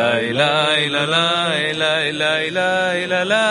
la la la la la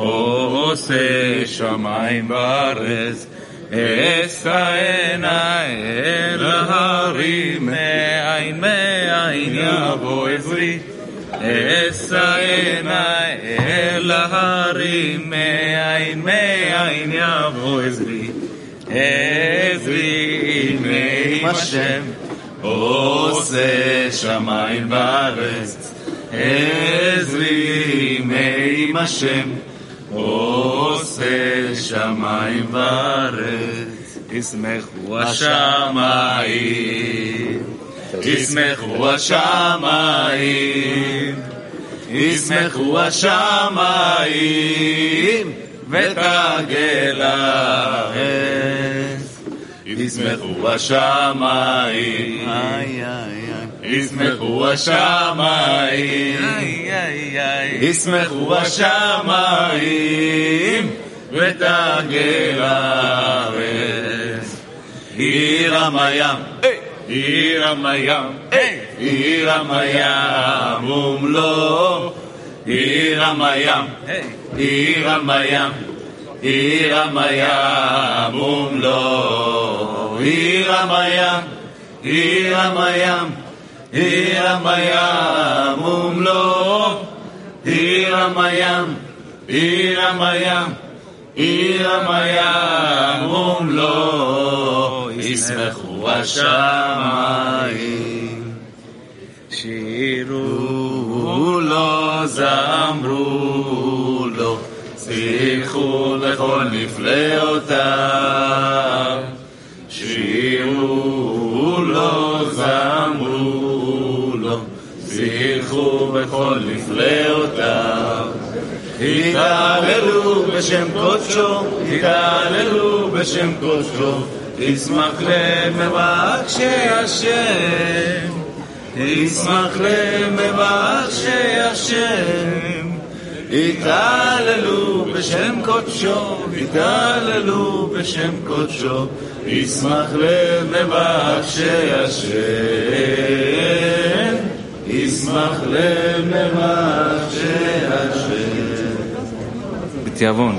עושה שמיים וארץ, אשא אל ההרים, מאין מאין יבוא עזרי. אשא עיניי אל ההרים, מאין מאין יבוא עזרי. עזרי עם השם, עושה שמיים וארץ, עזרי עם השם. עושה שמיים וארץ, ישמחו השמיים, ישמחו השמיים, ישמחו השמיים, ותגל הארץ, ישמחו השמיים, ישמחו השמיים, ישמחו השמיים, ותגל הארץ. עיר המים, עיר המים, עיר המים ומלוא, עיר המים, עיר המים, עיר המים ומלוא, עיר המים, עיר המים, עיר המים ומלוא, עיר המים, עיר המים, עיר המים ומלוא, ישמחו השמיים. שירו לו, זמרו לו, שיחו לכל נפלאותיו. שיחו בכל נפלאותיו. התהללו בשם קודשו, התהללו בשם קודשו, ישמח למבקשי השם, ישמח למבקשי השם. התהללו בשם קודשו, התהללו בשם קודשו, ישמח למבקשי השם, ישמח לב לבב שאשם. בתיאבון.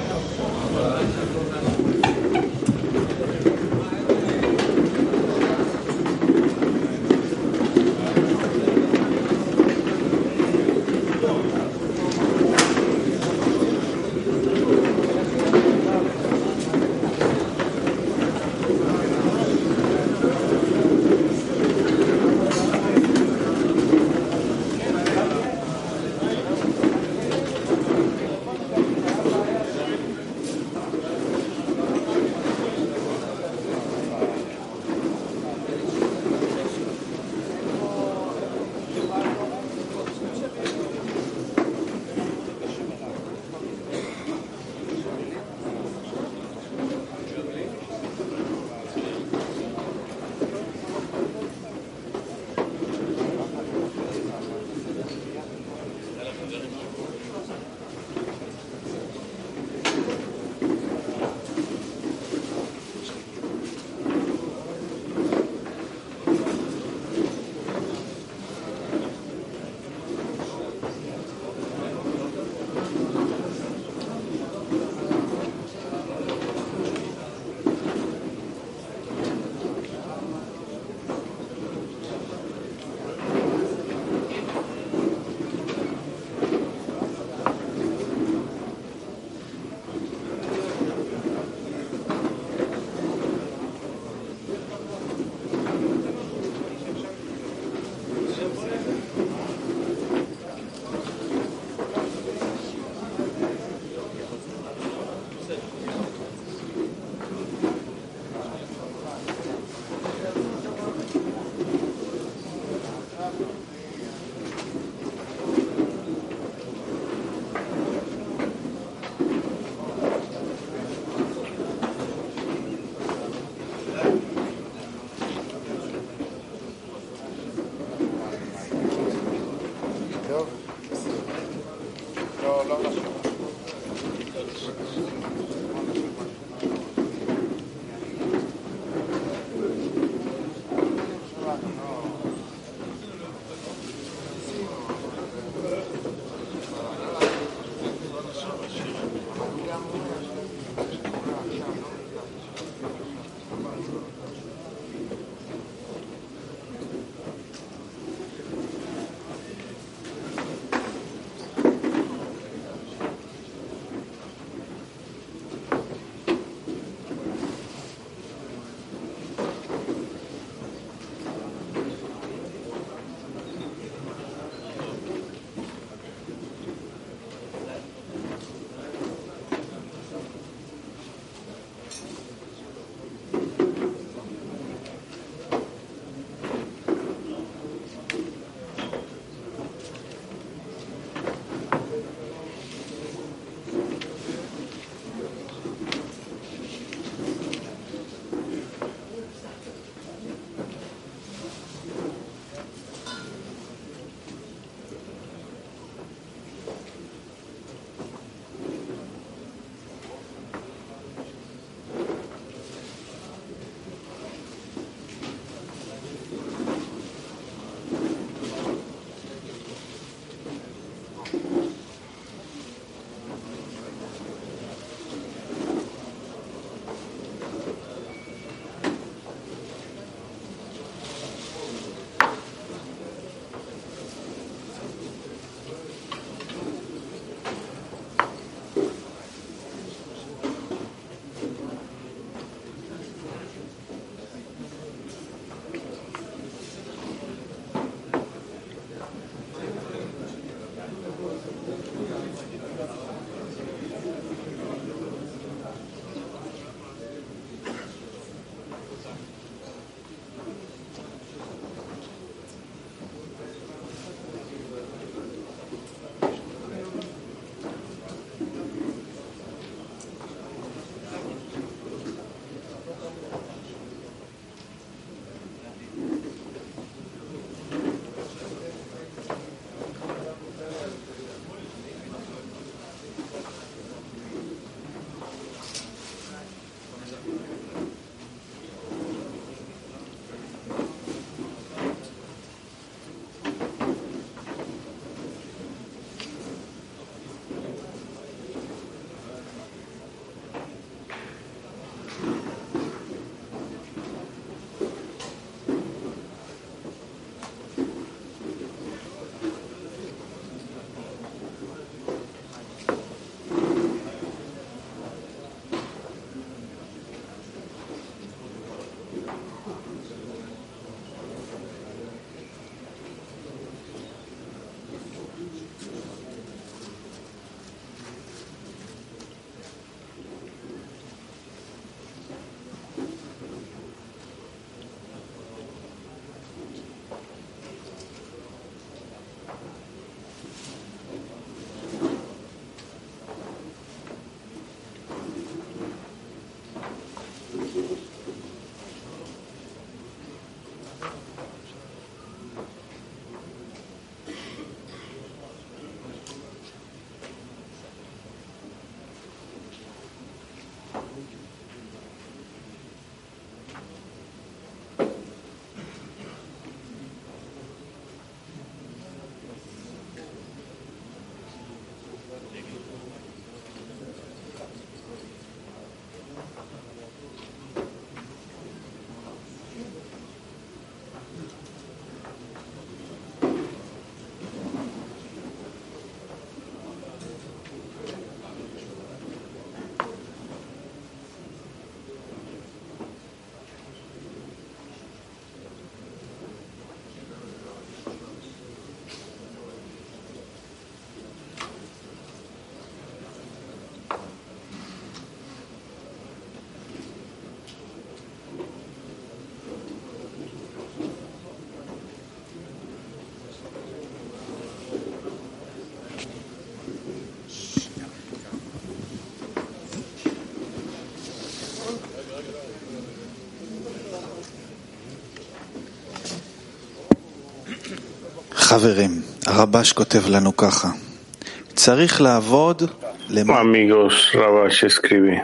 Amigos, Rabash escribe,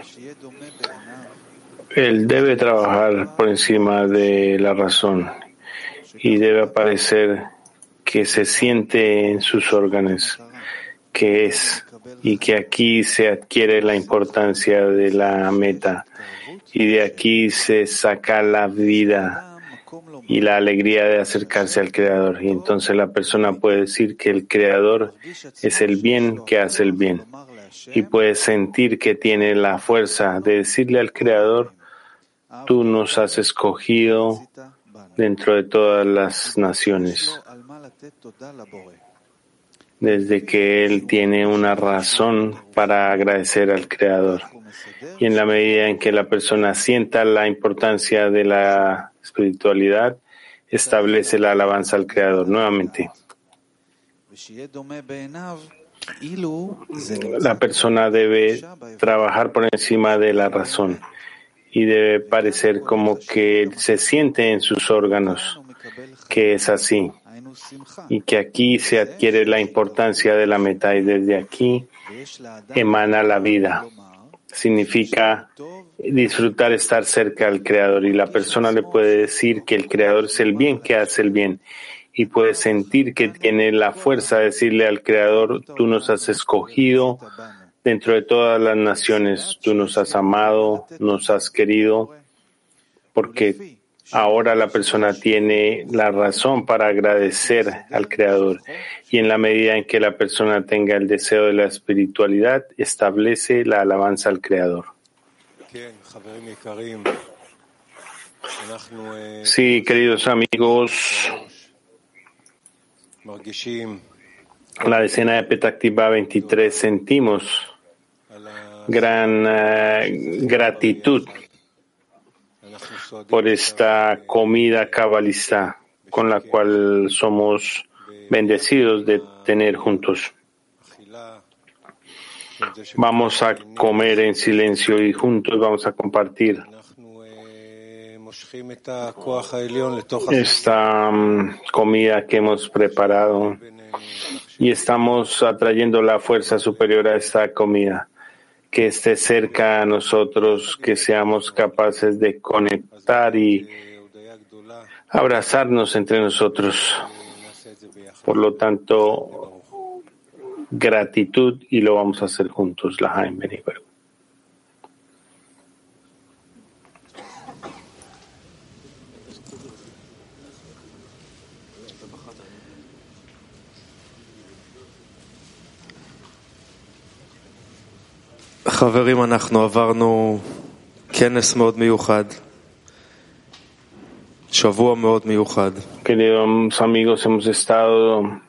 él debe trabajar por encima de la razón y debe aparecer que se siente en sus órganos, que es, y que aquí se adquiere la importancia de la meta y de aquí se saca la vida y la alegría de acercarse al Creador. Y entonces la persona puede decir que el Creador es el bien que hace el bien. Y puede sentir que tiene la fuerza de decirle al Creador, tú nos has escogido dentro de todas las naciones. Desde que Él tiene una razón para agradecer al Creador. Y en la medida en que la persona sienta la importancia de la espiritualidad, establece la alabanza al Creador nuevamente. La persona debe trabajar por encima de la razón y debe parecer como que se siente en sus órganos que es así y que aquí se adquiere la importancia de la meta y desde aquí emana la vida. Significa disfrutar estar cerca al Creador. Y la persona le puede decir que el Creador es el bien que hace el bien. Y puede sentir que tiene la fuerza de decirle al Creador, tú nos has escogido dentro de todas las naciones, tú nos has amado, nos has querido, porque ahora la persona tiene la razón para agradecer al Creador. Y en la medida en que la persona tenga el deseo de la espiritualidad, establece la alabanza al Creador. Sí, queridos amigos, la decena de Petactiva 23 sentimos gran uh, gratitud por esta comida cabalista con la cual somos bendecidos de tener juntos. Vamos a comer en silencio y juntos vamos a compartir. Esta mm, comida que hemos preparado. Y estamos atrayendo la fuerza superior a esta comida, que esté cerca a nosotros, que seamos capaces de conectar y abrazarnos entre nosotros. Por lo tanto, gratitud y lo vamos a hacer juntos. La Jaime חברים, אנחנו עברנו כנס מאוד מיוחד Queridos amigos, hemos estado,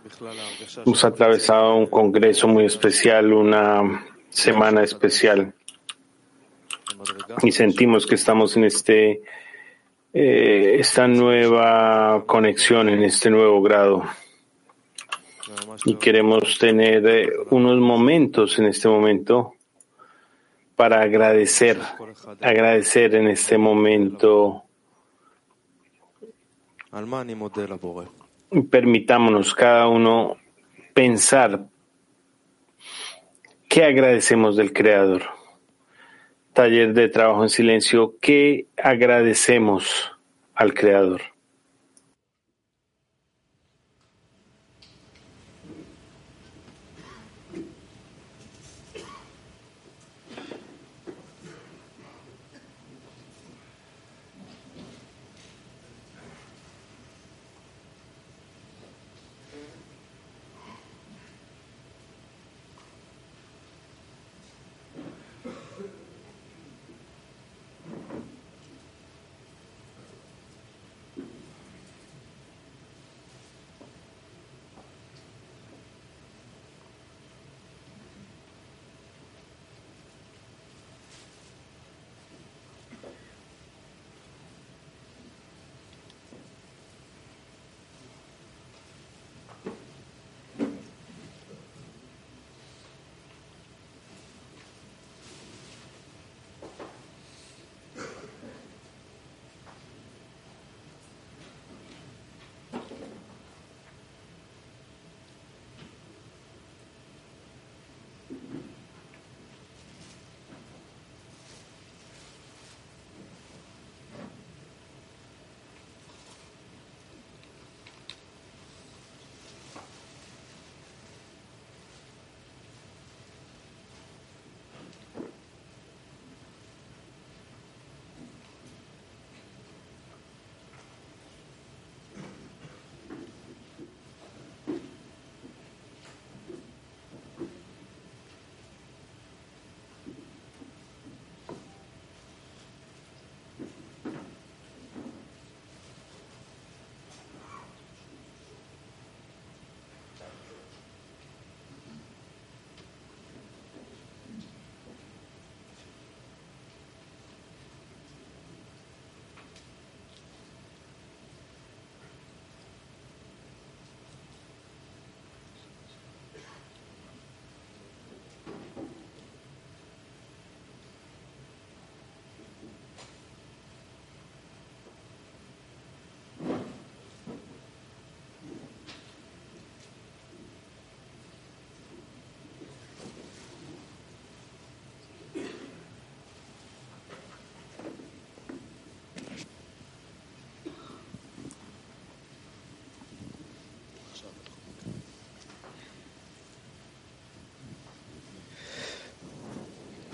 hemos atravesado un congreso muy especial, una semana especial y sentimos que estamos en este, eh, esta nueva conexión, en este nuevo grado. Y queremos tener eh, unos momentos en este momento para agradecer, agradecer en este momento. Permitámonos cada uno pensar qué agradecemos del Creador. Taller de trabajo en silencio, ¿qué agradecemos al Creador?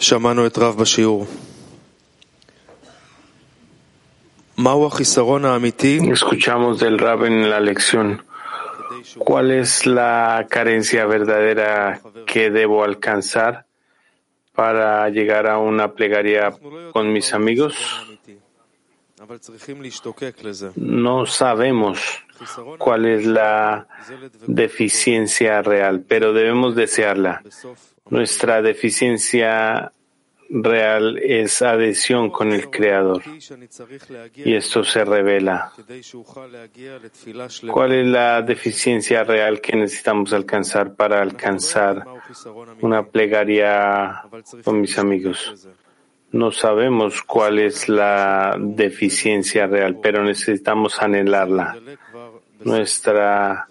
שמענו את רב בשיעור. מהו החיסרון האמיתי? Escuchamos del Rab en la lección. ¿Cuál es la carencia verdadera que debo alcanzar para llegar a una plegaria con mis amigos? No sabemos cuál es la deficiencia real, pero debemos desearla. Nuestra deficiencia real es adhesión con el Creador. Y esto se revela. ¿Cuál es la deficiencia real que necesitamos alcanzar para alcanzar una plegaria con mis amigos? No sabemos cuál es la deficiencia real, pero necesitamos anhelarla. Nuestra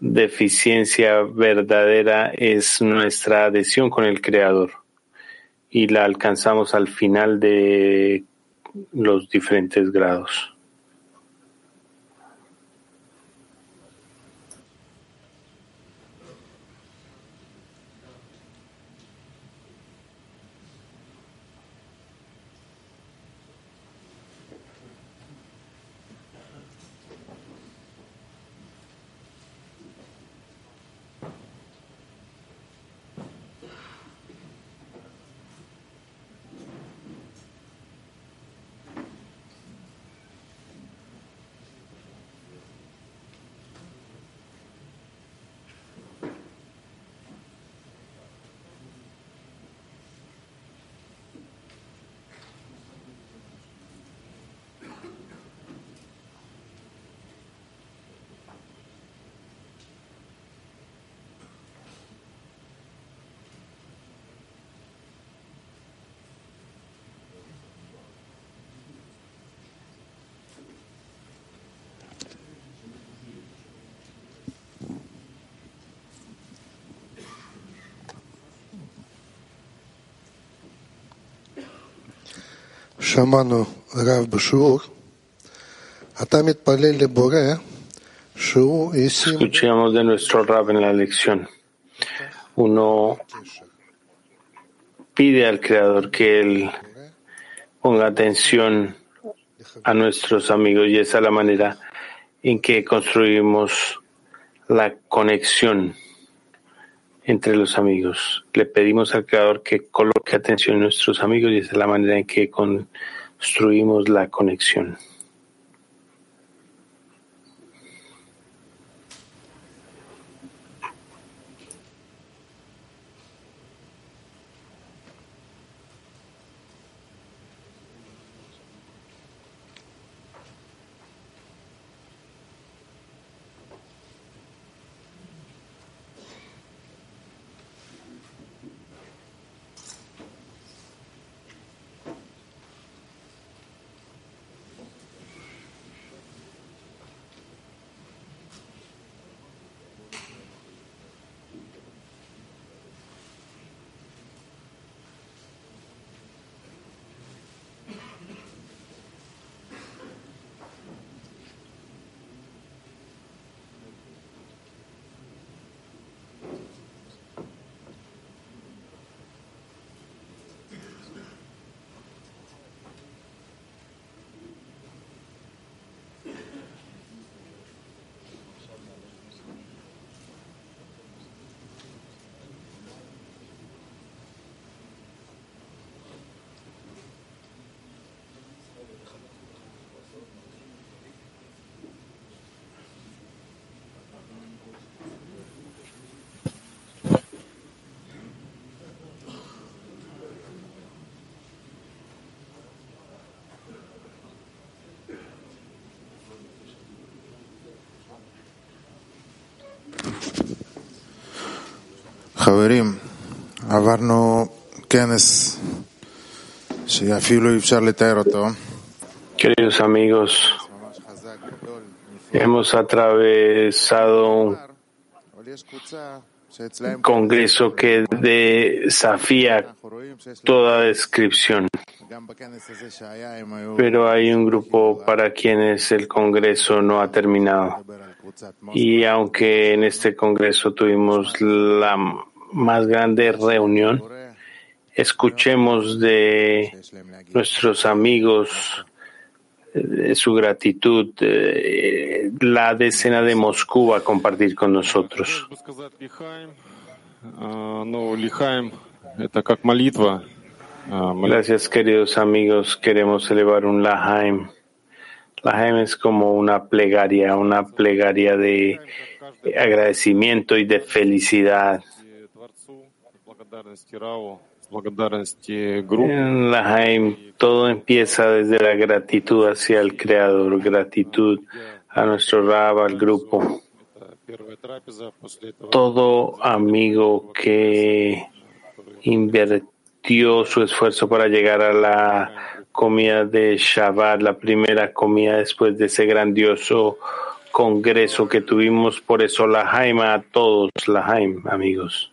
deficiencia verdadera es nuestra adhesión con el Creador y la alcanzamos al final de los diferentes grados. שמענו רב בשיעור, אתה מתפלל לבורא שהוא ישים Escuchamos de nuestro Rab en la lección. Uno pide al Creador que Él ponga atención a nuestros amigos y esa es la manera en que construimos la conexión entre los amigos. Le pedimos al Creador que coloque atención en nuestros amigos y esa es la manera en que construimos la conexión. חברים, עברנו כנס שאפילו אי אפשר לתאר אותו. Queridos amigos, ממש חזק, גדול, hemos atravesado un אבל יש קבוצה שאצלהם congreso que desafía אנחנו רואים שיש להם, toda descripción. גם בכנס הזה שהיה הם היו Pero hay un grupo para quienes el Congreso no ha terminado. לדבר על קבוצת מוסקבה. Y aunque en este Congreso tuvimos la más grande reunión. Escuchemos de nuestros amigos eh, su gratitud, eh, la decena de Moscú a compartir con nosotros. Gracias, queridos amigos. Queremos elevar un Lahaim. Lahaim es como una plegaria, una plegaria de agradecimiento y de felicidad. En Lahaim, todo empieza desde la gratitud hacia el Creador, gratitud a nuestro Rab, al grupo. Todo amigo que invirtió su esfuerzo para llegar a la comida de Shabbat, la primera comida después de ese grandioso congreso que tuvimos. Por eso, la Jaima a todos, la Jaim, amigos.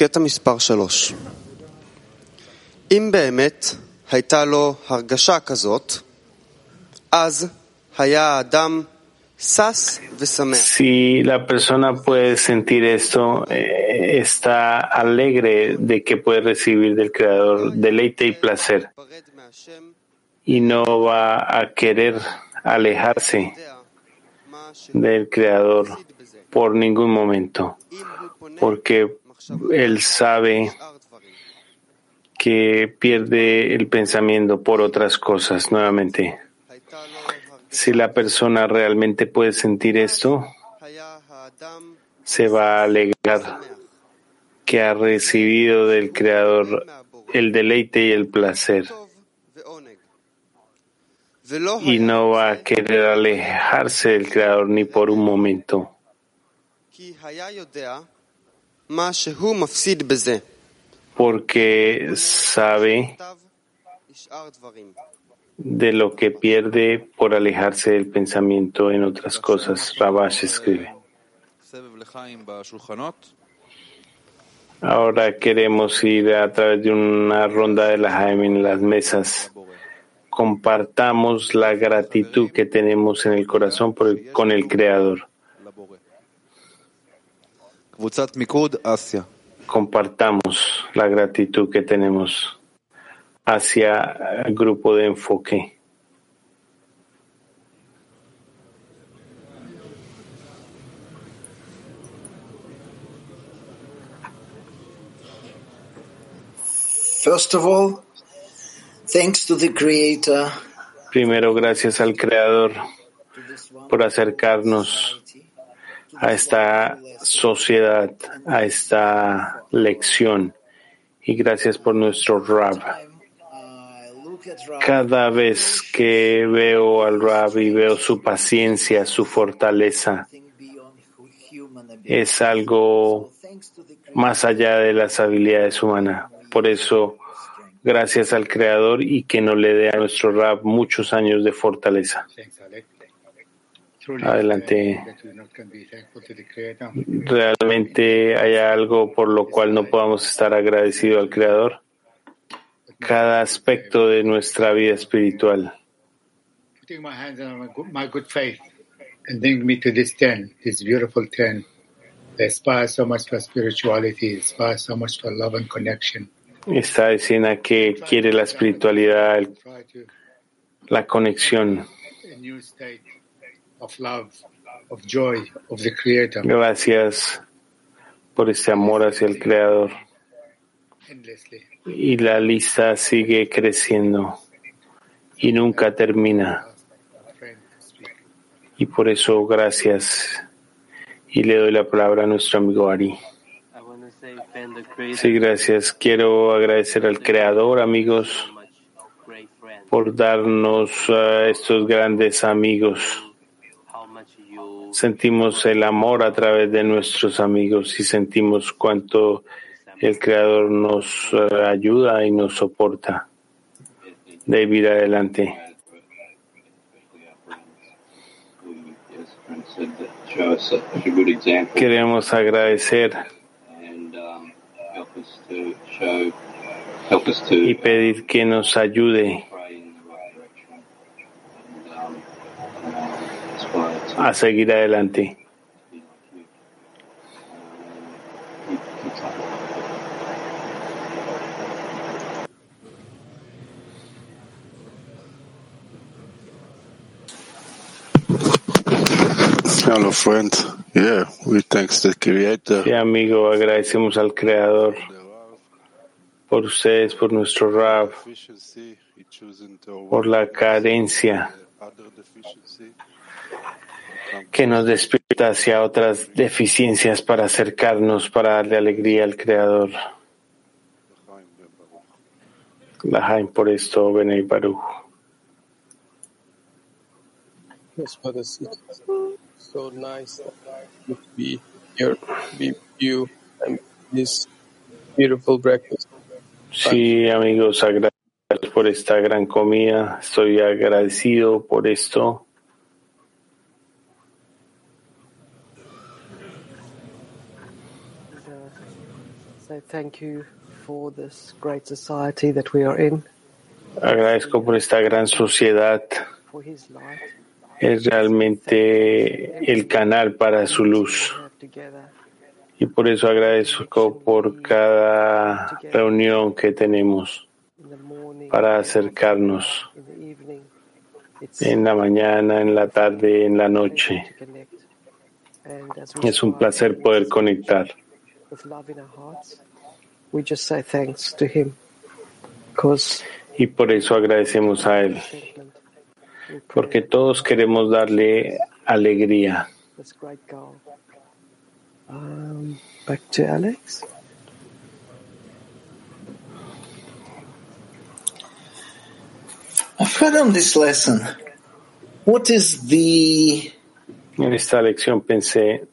קטע מספר שלוש. אם באמת הייתה לו הרגשה כזאת, אז היה האדם שש ושמח. Si la persona puede sentir esto, eh, está alegre de que puede recibir del Creador deleite y placer להיפרד מהשם, y no va a querer alejarse יודע מה שהוא del Creador מפסיד בזה. por ningún momento, אם הוא פונה porque él sabe que pierde el pensamiento por otras cosas nuevamente. Si la persona realmente puede sentir esto, se va a alegar que ha recibido del Creador el deleite y el placer y no va a querer alejarse del Creador ni por un momento porque sabe de lo que pierde por alejarse del pensamiento en otras cosas. Rabash escribe. Ahora queremos ir a través de una ronda de la Jaime en las mesas. Compartamos la gratitud que tenemos en el corazón con el Creador. Compartamos la gratitud que tenemos hacia el grupo de enfoque. First of all, thanks to the Creator, Primero, gracias al Creador to this one por acercarnos a esta sociedad, a esta lección. Y gracias por nuestro Rab. Cada vez que veo al Rab y veo su paciencia, su fortaleza, es algo más allá de las habilidades humanas. Por eso, gracias al Creador y que nos le dé a nuestro Rab muchos años de fortaleza. Adelante. ¿Realmente hay algo por lo cual no podamos estar agradecidos al Creador? Cada aspecto de nuestra vida espiritual. Esta escena que quiere la espiritualidad, la conexión. Gracias por este amor hacia el Creador. Y la lista sigue creciendo y nunca termina. Y por eso, gracias. Y le doy la palabra a nuestro amigo Ari. Sí, gracias. Quiero agradecer al Creador, amigos, por darnos a estos grandes amigos. Sentimos el amor a través de nuestros amigos y sentimos cuánto el Creador nos eh, ayuda y nos soporta. David, adelante. Queremos agradecer y pedir que nos ayude pray in the right direction and um, uh, aspire to a seguir adelante. Hello, friend. Yeah, we thanks the Creator. Sí, amigo, agradecemos al Creador por ustedes, por nuestro Rab, por la carencia. Que nos despierta hacia otras deficiencias para acercarnos, para darle alegría al Creador. Lahaim por esto, Benei Baruch. Yes, Father, it's so nice to be here, be with you, and this beautiful breakfast. Sí, amigos, agradecidos por esta gran comida. Estoy agradecido por esto. uh, say thank you for this great society that we are in, Agradezco por esta gran sociedad, es realmente el canal para su luz. Y por eso agradezco por cada reunión que tenemos para acercarnos en la mañana, en la tarde, en la noche. Es un placer poder conectar. Y por eso agradecemos a Él, porque todos queremos darle alegría. Um, back to Alex. I've heard on this lesson, what is the En esta lección pensé,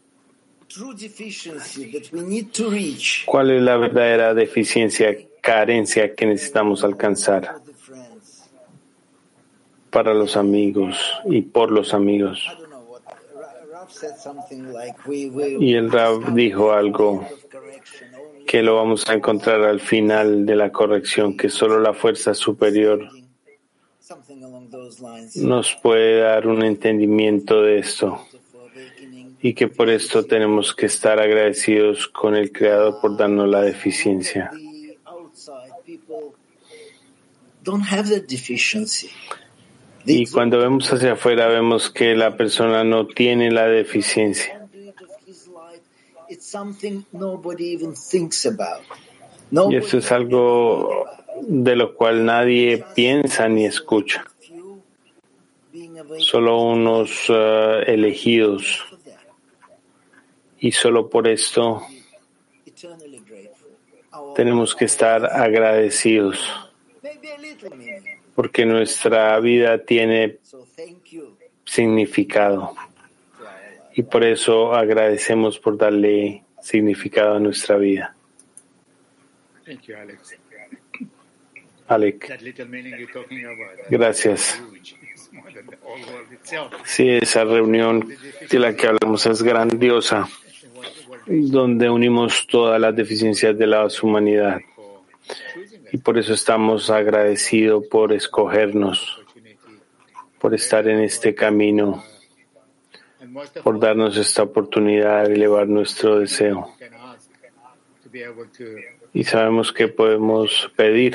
¿cuál es la verdadera deficiencia, carencia que necesitamos alcanzar para los amigos y por los amigos? Y el Rab dijo algo que lo vamos a encontrar al final de la corrección, que solo la fuerza superior nos puede dar un entendimiento de esto. Y que por esto tenemos que estar agradecidos con el Creador por darnos la deficiencia. Y cuando vemos hacia afuera vemos que la persona no tiene la deficiencia. Y eso es algo de lo cual nadie piensa ni escucha. Solo unos eh, elegidos. Y solo por esto tenemos que estar agradecidos, porque nuestra vida tiene significado. Y por eso agradecemos por darle significado a nuestra vida. Thank you, Alex. Alec, gracias. Sí, esa reunión de la que hablamos es grandiosa, donde unimos todas las deficiencias de la humanidad. Y por eso estamos agradecidos por escogernos, por estar en este camino, por darnos esta oportunidad de elevar nuestro deseo. Y sabemos que podemos pedir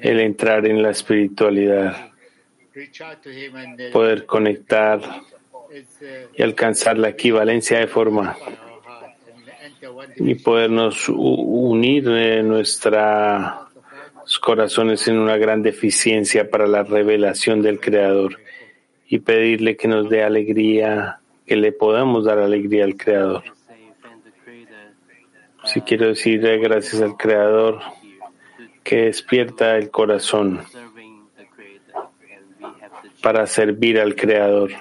el entrar en la espiritualidad, poder conectar y alcanzar la equivalencia de forma y podernos unir nuestros corazones en una gran deficiencia para la revelación del Creador y pedirle que nos dé alegría, que le podamos dar alegría al Creador. Si quiero decir gracias al Creador que despierta el corazón para servir al Creador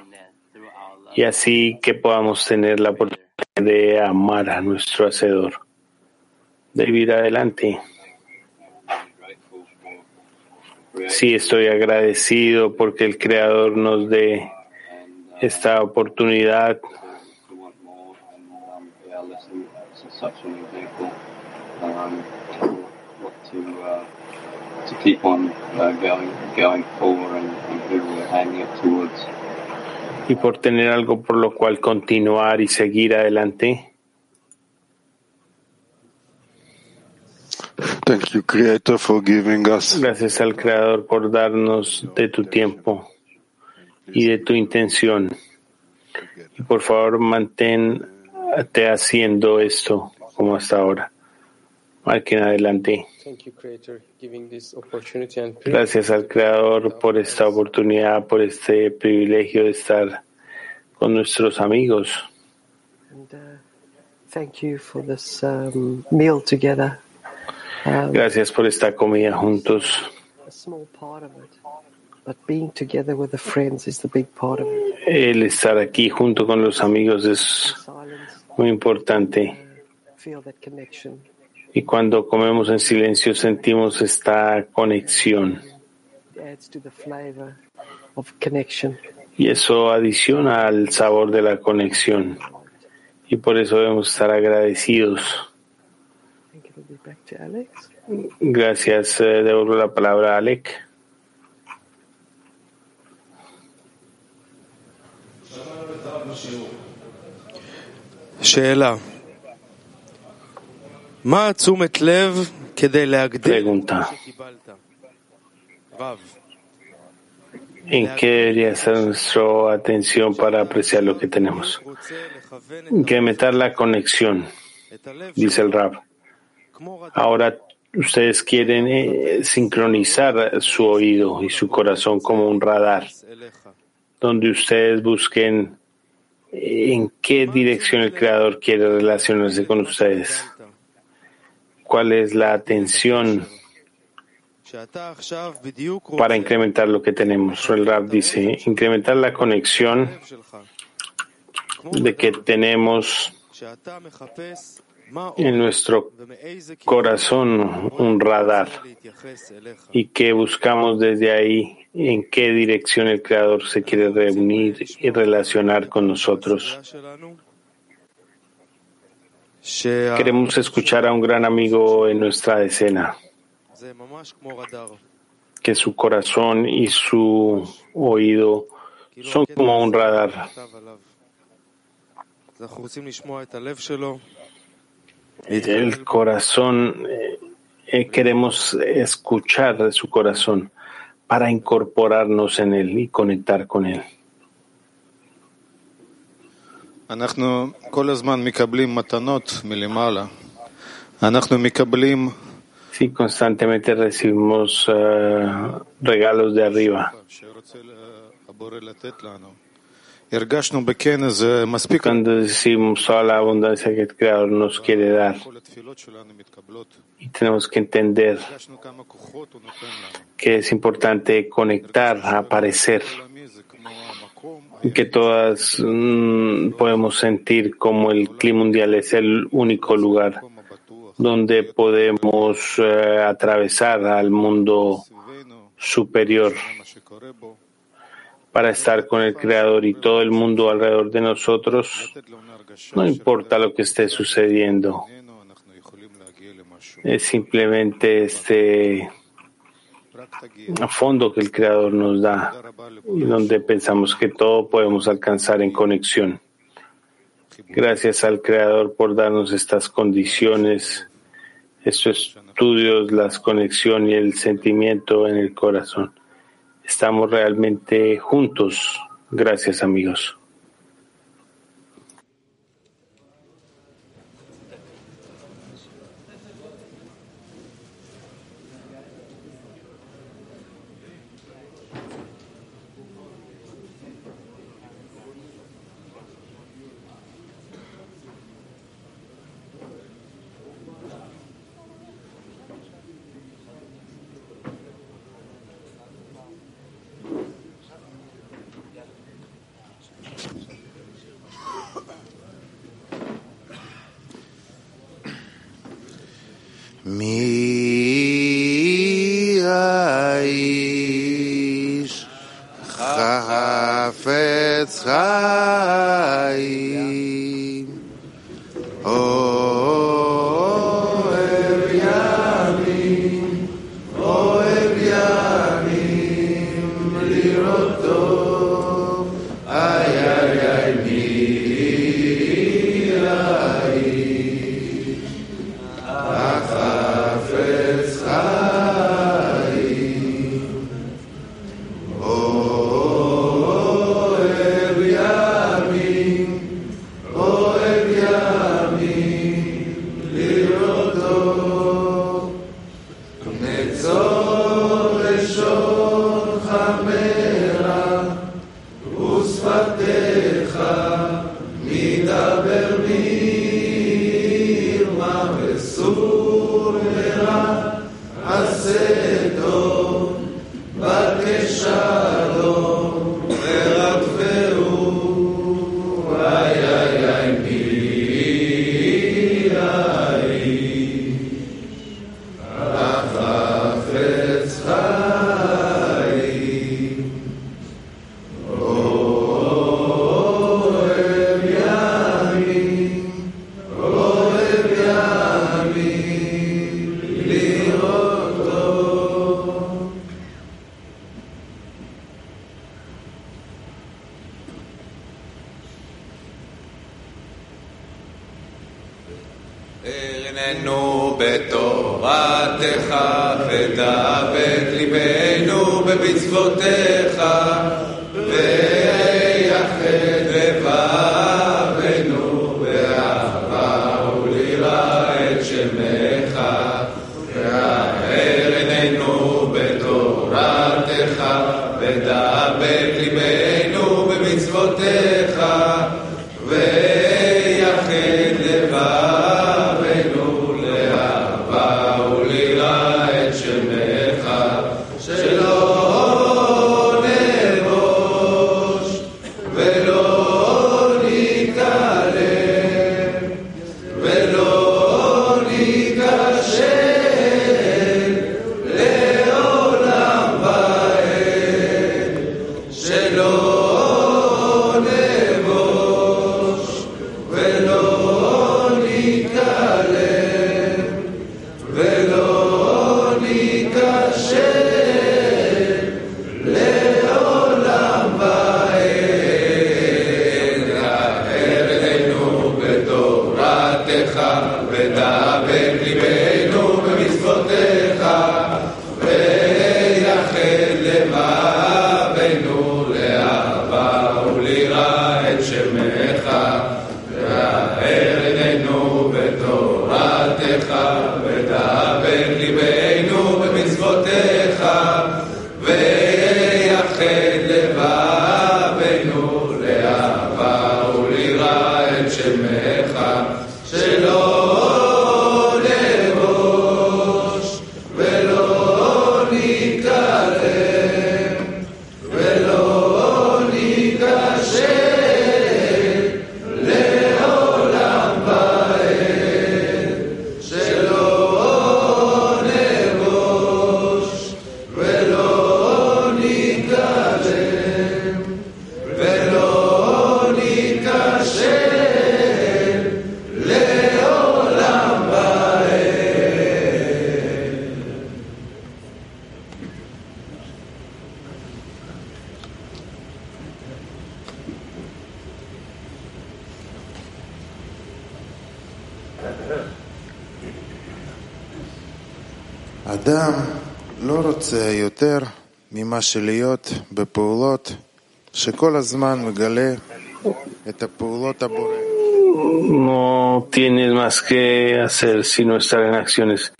y así que podamos tener la oportunidad de amar a nuestro Hacedor, de vivir adelante. Sí, estoy agradecido porque el Creador nos dé esta oportunidad to keep on uh, going going forward and, who we're aiming. Y por tener algo por lo cual continuar y seguir adelante. Thank you, Creator, for giving us Gracias al Creador por darnos de tu tiempo y de tu intención. Y por favor, mantente haciendo esto como hasta ahora. Marquen adelante. Thank you, Creator, giving this opportunity and privilege. Gracias al Creador por esta oportunidad, por este privilegio de estar con nuestros amigos. And uh, thank you for this um, meal together. Um, Gracias por esta comida juntos. a small part of it, but being together with the friends is the big part of it. El estar aquí junto con los amigos es muy importante. Y cuando comemos en silencio sentimos esta conexión. Y eso adiciona al sabor de la conexión. Y por eso debemos estar agradecidos. Gracias. Eh, devuelvo la palabra a Alec. Shela. Pregunta. ¿En qué debería estar nuestra atención para apreciar lo que tenemos? Incrementar la conexión, dice el Rab. Ahora ustedes quieren eh, sincronizar su oído y su corazón como un radar, donde ustedes busquen eh, en qué dirección el Creador quiere relacionarse con ustedes cuál es la atención para incrementar lo que tenemos. El Rab dice, incrementar la conexión de que tenemos en nuestro corazón un radar y que buscamos desde ahí en qué dirección el Creador se quiere reunir y relacionar con nosotros. Queremos escuchar a un gran amigo en nuestra escena, que su corazón y su oído son como un radar. El corazón, eh, eh, queremos escuchar de su corazón para incorporarnos en él y conectar con él. אנחנו כל הזמן מקבלים מתנות מלמעלה. אנחנו מקבלים Sí, constantemente recibimos eh, regalos de arriba. שרוצה הבורא לתת לנו. הרגשנו בכנס זה מספיק, Cuando decimos toda la abundancia que el Creador nos quiere dar כל התפילות שלנו מתקבלות. y tenemos que entender הרגשנו כמה כוחות הוא נותן לנו. que es importante conectar, aparecer que todas mm, podemos sentir como el clima mundial es el único lugar donde podemos eh, atravesar al mundo superior para estar con el Creador y todo el mundo alrededor de nosotros, no importa lo que esté sucediendo. Es simplemente este a fondo que el Creador nos da y donde pensamos que todo podemos alcanzar en conexión. Gracias al Creador por darnos estas condiciones, estos estudios, las conexión y el sentimiento en el corazón. Estamos realmente juntos. Gracias amigos. No tienes más que hacer sino estar en acciones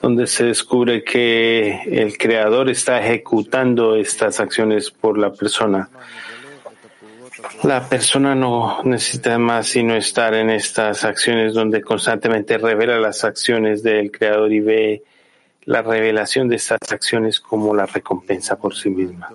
donde se descubre que el creador está ejecutando estas acciones por la persona. La persona no necesita más sino estar en estas acciones donde constantemente revela las acciones del creador y ve la revelación de estas acciones como la recompensa por sí misma.